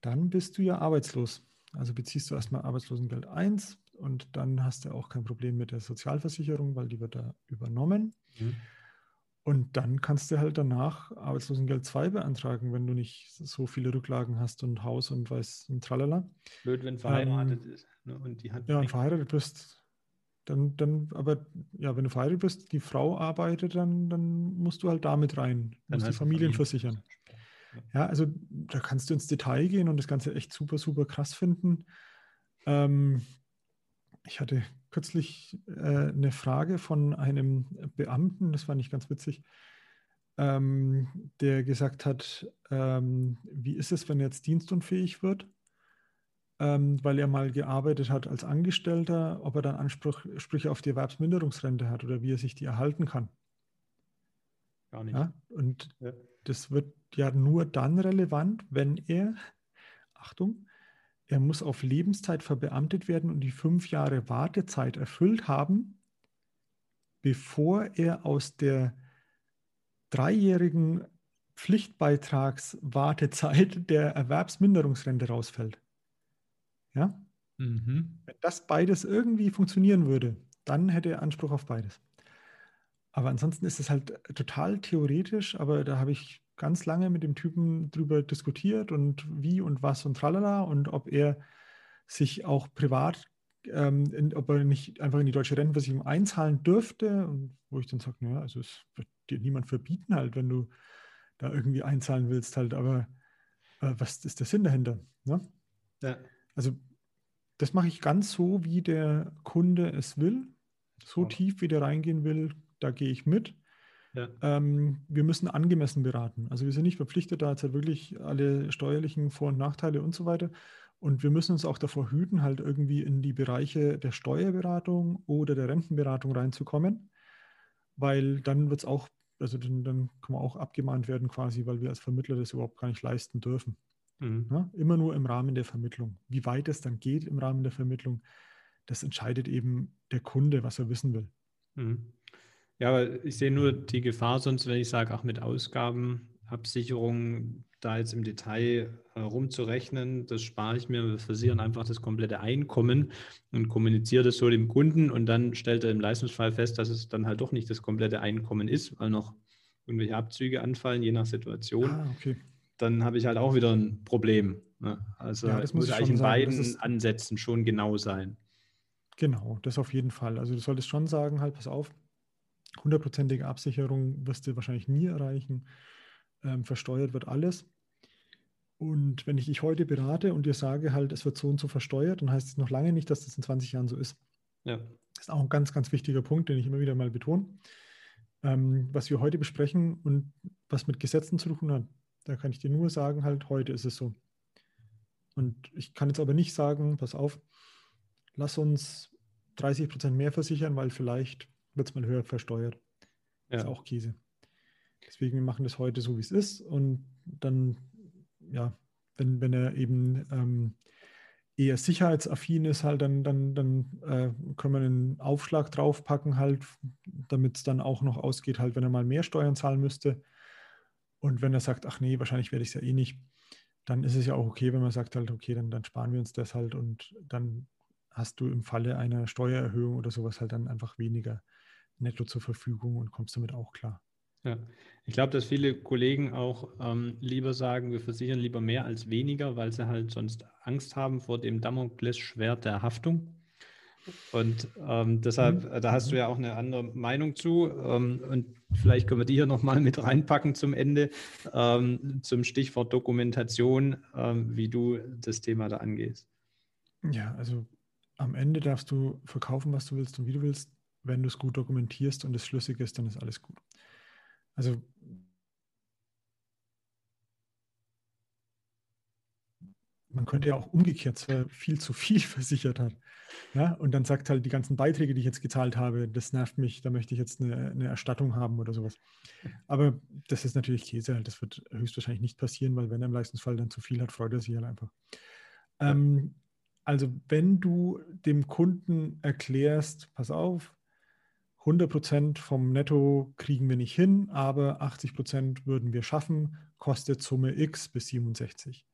dann bist du ja arbeitslos. Also beziehst du erstmal Arbeitslosengeld 1 und dann hast du auch kein Problem mit der Sozialversicherung, weil die wird da übernommen. Mhm. Und dann kannst du halt danach Arbeitslosengeld 2 beantragen, wenn du nicht so viele Rücklagen hast und Haus und weiß und tralala. Blöd, wenn verheiratet ähm, ist. Ne? Und die hat ja, und verheiratet bist. Dann, dann, aber ja, wenn du verheiratet bist, die Frau arbeitet, dann, dann musst du halt damit rein. Du musst die Familien versichern. Ja, also da kannst du ins Detail gehen und das Ganze echt super, super krass finden. Ähm, ich hatte kürzlich äh, eine Frage von einem Beamten, das war nicht ganz witzig, ähm, der gesagt hat, ähm, wie ist es, wenn er jetzt dienstunfähig wird, ähm, weil er mal gearbeitet hat als Angestellter, ob er dann Ansprüche auf die Erwerbsminderungsrente hat oder wie er sich die erhalten kann. Gar nicht. Ja? Und ja. das wird ja nur dann relevant, wenn er, Achtung, er muss auf Lebenszeit verbeamtet werden und die fünf Jahre Wartezeit erfüllt haben, bevor er aus der dreijährigen Pflichtbeitragswartezeit der Erwerbsminderungsrente rausfällt. Ja? Mhm. Wenn das beides irgendwie funktionieren würde, dann hätte er Anspruch auf beides. Aber ansonsten ist es halt total theoretisch, aber da habe ich ganz lange mit dem Typen drüber diskutiert und wie und was und tralala und ob er sich auch privat, ähm, in, ob er nicht einfach in die deutsche Rentenversicherung einzahlen dürfte. Und wo ich dann sage, naja, also es wird dir niemand verbieten halt, wenn du da irgendwie einzahlen willst halt, aber äh, was ist der Sinn dahinter? Ne? Ja. Also das mache ich ganz so, wie der Kunde es will, so tief, wie der reingehen will, da gehe ich mit. Ja. Ähm, wir müssen angemessen beraten. Also wir sind nicht verpflichtet, da jetzt halt wirklich alle steuerlichen Vor- und Nachteile und so weiter. Und wir müssen uns auch davor hüten, halt irgendwie in die Bereiche der Steuerberatung oder der Rentenberatung reinzukommen, weil dann wird es auch, also dann, dann kann man auch abgemahnt werden quasi, weil wir als Vermittler das überhaupt gar nicht leisten dürfen. Mhm. Ja, immer nur im Rahmen der Vermittlung. Wie weit es dann geht im Rahmen der Vermittlung, das entscheidet eben der Kunde, was er wissen will. Mhm. Ja, aber ich sehe nur die Gefahr sonst, wenn ich sage, ach, mit Ausgabenabsicherung da jetzt im Detail äh, rumzurechnen, das spare ich mir. Wir versichern einfach das komplette Einkommen und kommuniziere das so dem Kunden und dann stellt er im Leistungsfall fest, dass es dann halt doch nicht das komplette Einkommen ist, weil noch irgendwelche Abzüge anfallen, je nach Situation. Ah, okay. Dann habe ich halt auch wieder ein Problem. Ne? Also ja, das muss eigentlich in sagen, beiden Ansätzen schon genau sein. Genau, das auf jeden Fall. Also du solltest schon sagen, halt, pass auf, hundertprozentige Absicherung wirst du wahrscheinlich nie erreichen. Ähm, versteuert wird alles. Und wenn ich dich heute berate und dir sage, halt, es wird so und so versteuert, dann heißt es noch lange nicht, dass das in 20 Jahren so ist. Ja. Das ist auch ein ganz, ganz wichtiger Punkt, den ich immer wieder mal betone. Ähm, was wir heute besprechen und was mit Gesetzen zu tun hat, da kann ich dir nur sagen, halt, heute ist es so. Und ich kann jetzt aber nicht sagen, pass auf, lass uns 30 Prozent mehr versichern, weil vielleicht wird es mal höher versteuert. Ja. Ist auch Käse. Deswegen wir machen das heute so, wie es ist. Und dann, ja, wenn, wenn er eben ähm, eher sicherheitsaffin ist, halt, dann, dann, dann äh, können wir einen Aufschlag draufpacken, halt, damit es dann auch noch ausgeht, halt, wenn er mal mehr Steuern zahlen müsste. Und wenn er sagt, ach nee, wahrscheinlich werde ich es ja eh nicht, dann ist es ja auch okay, wenn man sagt halt, okay, dann, dann sparen wir uns das halt und dann hast du im Falle einer Steuererhöhung oder sowas halt dann einfach weniger netto zur Verfügung und kommst damit auch klar. Ja, ich glaube, dass viele Kollegen auch ähm, lieber sagen, wir versichern lieber mehr als weniger, weil sie halt sonst Angst haben vor dem Damoklesschwert der Haftung. Und ähm, deshalb, mhm. da hast du ja auch eine andere Meinung zu. Ähm, und vielleicht können wir die hier nochmal mit reinpacken zum Ende, ähm, zum Stichwort Dokumentation, ähm, wie du das Thema da angehst. Ja, also am Ende darfst du verkaufen, was du willst und wie du willst wenn du es gut dokumentierst und es schlüssig ist, dann ist alles gut. Also man könnte ja auch umgekehrt viel zu viel versichert hat. Ja, und dann sagt halt, die ganzen Beiträge, die ich jetzt gezahlt habe, das nervt mich, da möchte ich jetzt eine, eine Erstattung haben oder sowas. Aber das ist natürlich Käse, das wird höchstwahrscheinlich nicht passieren, weil wenn er im Leistungsfall dann zu viel hat, freut er sich halt einfach. Ähm, also wenn du dem Kunden erklärst, pass auf, 100% vom Netto kriegen wir nicht hin, aber 80% würden wir schaffen, kostet Summe X bis 67.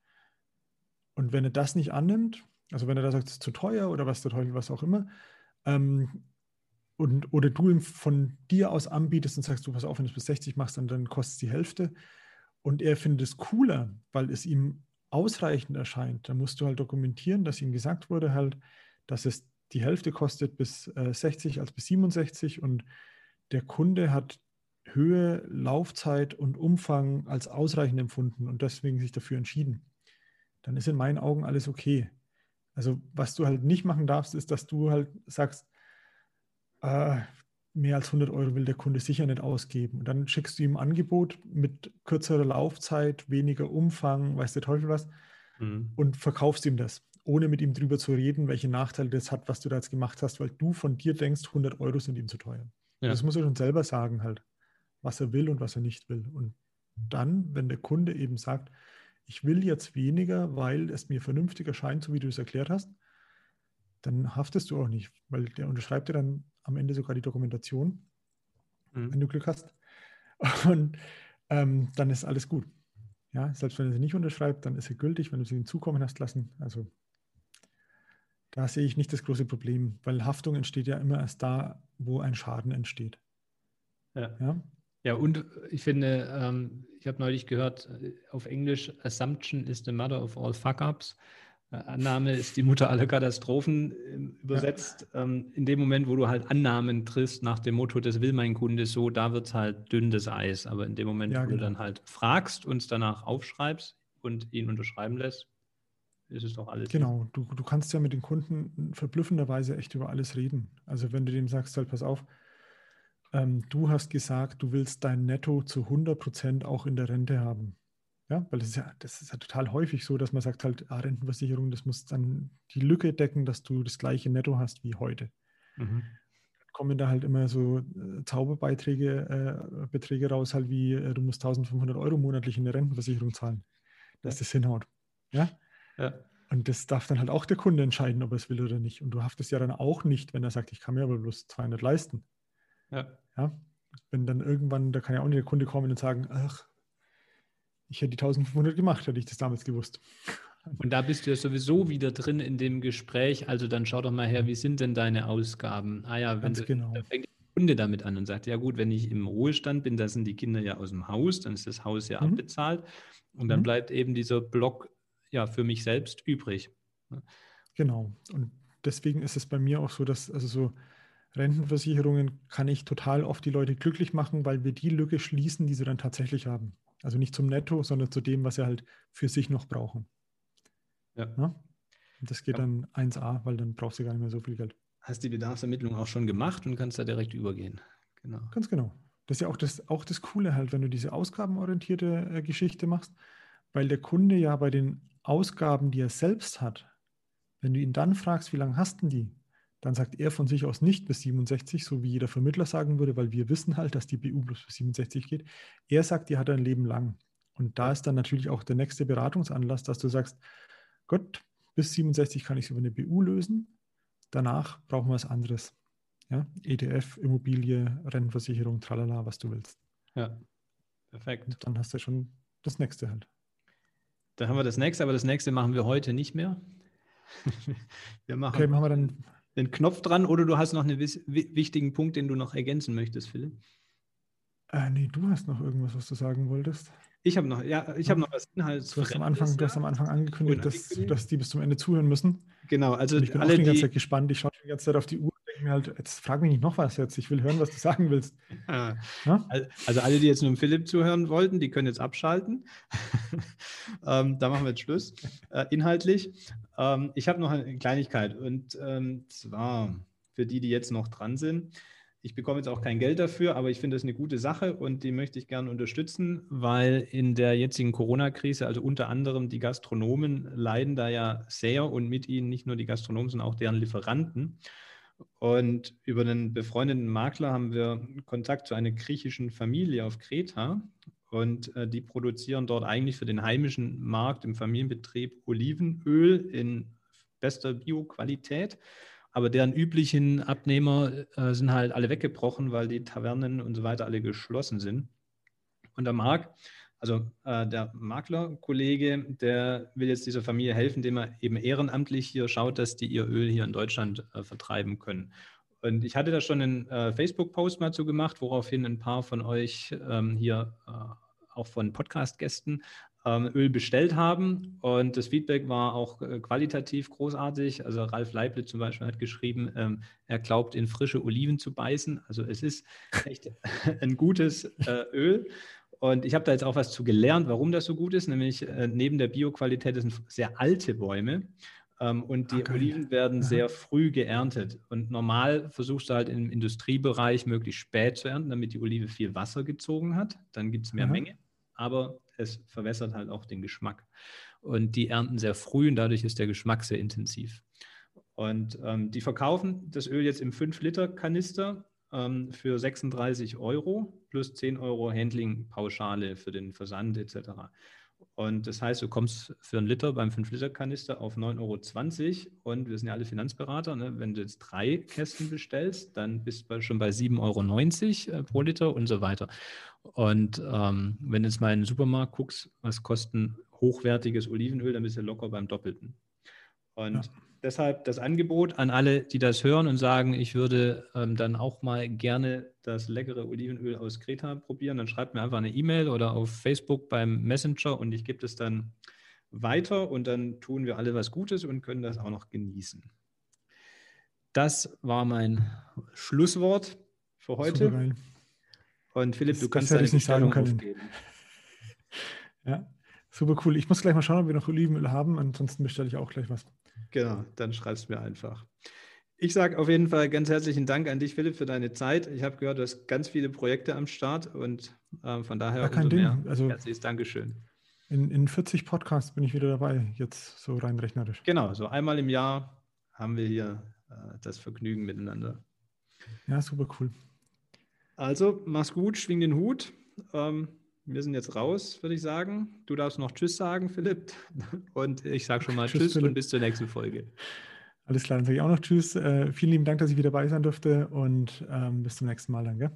Und wenn er das nicht annimmt, also wenn er da sagt, es ist zu teuer oder was der Teufel, was auch immer, ähm, und, oder du ihm von dir aus anbietest und sagst, du pass auf, wenn du es bis 60 machst, dann, dann kostet es die Hälfte. Und er findet es cooler, weil es ihm ausreichend erscheint, dann musst du halt dokumentieren, dass ihm gesagt wurde halt, dass es die Hälfte kostet bis äh, 60 als bis 67 und der Kunde hat Höhe, Laufzeit und Umfang als ausreichend empfunden und deswegen sich dafür entschieden. Dann ist in meinen Augen alles okay. Also was du halt nicht machen darfst, ist, dass du halt sagst, äh, mehr als 100 Euro will der Kunde sicher nicht ausgeben. Und dann schickst du ihm ein Angebot mit kürzerer Laufzeit, weniger Umfang, weiß der Teufel was, mhm. und verkaufst ihm das, ohne mit ihm drüber zu reden, welche Nachteile das hat, was du da jetzt gemacht hast, weil du von dir denkst, 100 Euro sind ihm zu teuer. Ja. Das muss er schon selber sagen halt, was er will und was er nicht will. Und dann, wenn der Kunde eben sagt, ich will jetzt weniger, weil es mir vernünftig erscheint, so wie du es erklärt hast, dann haftest du auch nicht, weil der unterschreibt dir dann am Ende sogar die Dokumentation, mhm. wenn du Glück hast. Und ähm, dann ist alles gut. Ja, selbst wenn er sie nicht unterschreibt, dann ist er gültig, wenn du sie hinzukommen hast lassen. Also da sehe ich nicht das große Problem, weil Haftung entsteht ja immer erst da, wo ein Schaden entsteht. Ja. ja? Ja, und ich finde, ähm, ich habe neulich gehört, äh, auf Englisch, Assumption is the mother of all fuck-ups. Äh, Annahme ist die Mutter aller Katastrophen ähm, übersetzt. Ja. Ähm, in dem Moment, wo du halt Annahmen triffst nach dem Motto, das will mein Kunde so, da wird es halt dünnes Eis. Aber in dem Moment, ja, wo genau. du dann halt fragst und es danach aufschreibst und ihn unterschreiben lässt, ist es doch alles. Genau, du, du kannst ja mit den Kunden verblüffenderweise echt über alles reden. Also wenn du dem sagst, halt, pass auf, ähm, du hast gesagt, du willst dein Netto zu 100 Prozent auch in der Rente haben. Ja, weil das ist ja, das ist ja total häufig so, dass man sagt halt, ah, Rentenversicherung, das muss dann die Lücke decken, dass du das gleiche Netto hast wie heute. Mhm. Kommen da halt immer so äh, Zauberbeiträge, äh, Beträge raus, halt wie, äh, du musst 1500 Euro monatlich in der Rentenversicherung zahlen, dass ja. das hinhaut. Ja? Ja. Und das darf dann halt auch der Kunde entscheiden, ob er es will oder nicht. Und du haftest ja dann auch nicht, wenn er sagt, ich kann mir aber bloß 200 leisten. Ja. ja. Wenn dann irgendwann, da kann ja auch nicht der Kunde kommen und sagen, ach, ich hätte die 1500 gemacht, hätte ich das damals gewusst. Und da bist du ja sowieso wieder drin in dem Gespräch. Also dann schau doch mal her, wie sind denn deine Ausgaben? Ah ja, wenn Ganz du, genau. da fängt der Kunde damit an und sagt, ja gut, wenn ich im Ruhestand bin, da sind die Kinder ja aus dem Haus, dann ist das Haus ja mhm. abbezahlt und dann mhm. bleibt eben dieser Block ja für mich selbst übrig. Genau. Und deswegen ist es bei mir auch so, dass also so Rentenversicherungen kann ich total oft die Leute glücklich machen, weil wir die Lücke schließen, die sie dann tatsächlich haben. Also nicht zum Netto, sondern zu dem, was sie halt für sich noch brauchen. Ja. Und das geht ja. dann 1A, weil dann brauchst du gar nicht mehr so viel Geld. Hast die Bedarfsermittlung auch schon gemacht und kannst da direkt übergehen. Genau. Ganz genau. Das ist ja auch das, auch das Coole halt, wenn du diese ausgabenorientierte äh, Geschichte machst, weil der Kunde ja bei den Ausgaben, die er selbst hat, wenn du ihn dann fragst, wie lange hast du die, dann sagt er von sich aus nicht bis 67, so wie jeder Vermittler sagen würde, weil wir wissen halt, dass die BU plus bis 67 geht. Er sagt, die hat ein Leben lang. Und da ist dann natürlich auch der nächste Beratungsanlass, dass du sagst, Gott, bis 67 kann ich es über eine BU lösen. Danach brauchen wir was anderes. Ja? ETF, Immobilie, Rentenversicherung, tralala, was du willst. Ja, perfekt. Und dann hast du schon das nächste halt. Dann haben wir das nächste, aber das nächste machen wir heute nicht mehr. wir machen, okay, machen wir dann den Knopf dran oder du hast noch einen wichtigen Punkt, den du noch ergänzen möchtest, Philipp? Äh, nee, du hast noch irgendwas, was du sagen wolltest. Ich habe noch, ja, ich habe noch was Inhalts. Du hast am Anfang, du hast am Anfang angekündigt, dass, dass die bis zum Ende zuhören müssen. Genau, also und ich bin alle, auch die ganze Zeit gespannt. Ich schaue die ganze Zeit auf die Uhr mir halt, jetzt frag mich nicht noch was jetzt. Ich will hören, was du sagen willst. Ja. Also alle, die jetzt nur Philipp zuhören wollten, die können jetzt abschalten. ähm, da machen wir jetzt Schluss. Äh, inhaltlich. Ähm, ich habe noch eine Kleinigkeit und ähm, zwar für die, die jetzt noch dran sind. ich bekomme jetzt auch kein Geld dafür, aber ich finde das eine gute Sache und die möchte ich gerne unterstützen, weil in der jetzigen Corona-Krise, also unter anderem die Gastronomen leiden da ja sehr und mit ihnen nicht nur die Gastronomen, sondern auch deren Lieferanten. Und über einen befreundeten Makler haben wir Kontakt zu einer griechischen Familie auf Kreta und äh, die produzieren dort eigentlich für den heimischen Markt im Familienbetrieb Olivenöl in bester Bioqualität aber deren üblichen Abnehmer äh, sind halt alle weggebrochen, weil die Tavernen und so weiter alle geschlossen sind. Und der Marc, also äh, der Maklerkollege, der will jetzt dieser Familie helfen, indem er eben ehrenamtlich hier schaut, dass die ihr Öl hier in Deutschland äh, vertreiben können. Und ich hatte da schon einen äh, Facebook-Post mal zu gemacht, woraufhin ein paar von euch ähm, hier äh, auch von Podcast-Gästen ähm, Öl bestellt haben. Und das Feedback war auch äh, qualitativ großartig. Also Ralf Leible zum Beispiel hat geschrieben, ähm, er glaubt in frische Oliven zu beißen. Also es ist echt ein gutes äh, Öl. Und ich habe da jetzt auch was zu gelernt, warum das so gut ist. Nämlich äh, neben der Bioqualität sind sehr alte Bäume. Ähm, und die okay. Oliven werden Aha. sehr früh geerntet. Und normal versuchst du halt im Industriebereich möglichst spät zu ernten, damit die Olive viel Wasser gezogen hat. Dann gibt es mehr Aha. Menge. Aber es verwässert halt auch den Geschmack. Und die ernten sehr früh und dadurch ist der Geschmack sehr intensiv. Und ähm, die verkaufen das Öl jetzt im 5-Liter-Kanister ähm, für 36 Euro plus 10 Euro Handling-Pauschale für den Versand etc. Und das heißt, du kommst für einen Liter beim 5-Liter-Kanister auf 9,20 Euro. Und wir sind ja alle Finanzberater. Ne? Wenn du jetzt drei Kästen bestellst, dann bist du schon bei 7,90 Euro äh, pro Liter und so weiter. Und ähm, wenn du jetzt mal in den Supermarkt guckst, was kostet hochwertiges Olivenöl, dann bist du locker beim Doppelten. Und ja. Deshalb das Angebot an alle, die das hören und sagen, ich würde ähm, dann auch mal gerne das leckere Olivenöl aus Kreta probieren, dann schreibt mir einfach eine E-Mail oder auf Facebook beim Messenger und ich gebe es dann weiter und dann tun wir alle was Gutes und können das auch noch genießen. Das war mein Schlusswort für heute. Super geil. Und Philipp, du kannst deine nicht sagen können. Aufgeben. Ja, super cool. Ich muss gleich mal schauen, ob wir noch Olivenöl haben. Ansonsten bestelle ich auch gleich was. Genau, dann schreibst du mir einfach. Ich sage auf jeden Fall ganz herzlichen Dank an dich, Philipp, für deine Zeit. Ich habe gehört, du hast ganz viele Projekte am Start und äh, von daher ja, kein Ding. Mehr also, herzliches Dankeschön. In, in 40 Podcasts bin ich wieder dabei, jetzt so rein rechnerisch. Genau, so einmal im Jahr haben wir hier äh, das Vergnügen miteinander. Ja, super cool. Also, mach's gut, schwing den Hut. Ähm, wir sind jetzt raus, würde ich sagen. Du darfst noch Tschüss sagen, Philipp. Und ich sage schon mal Tschüss, tschüss und bis zur nächsten Folge. Alles klar, dann sage ich auch noch Tschüss. Äh, vielen lieben Dank, dass ich wieder dabei sein durfte und ähm, bis zum nächsten Mal dann. Gell?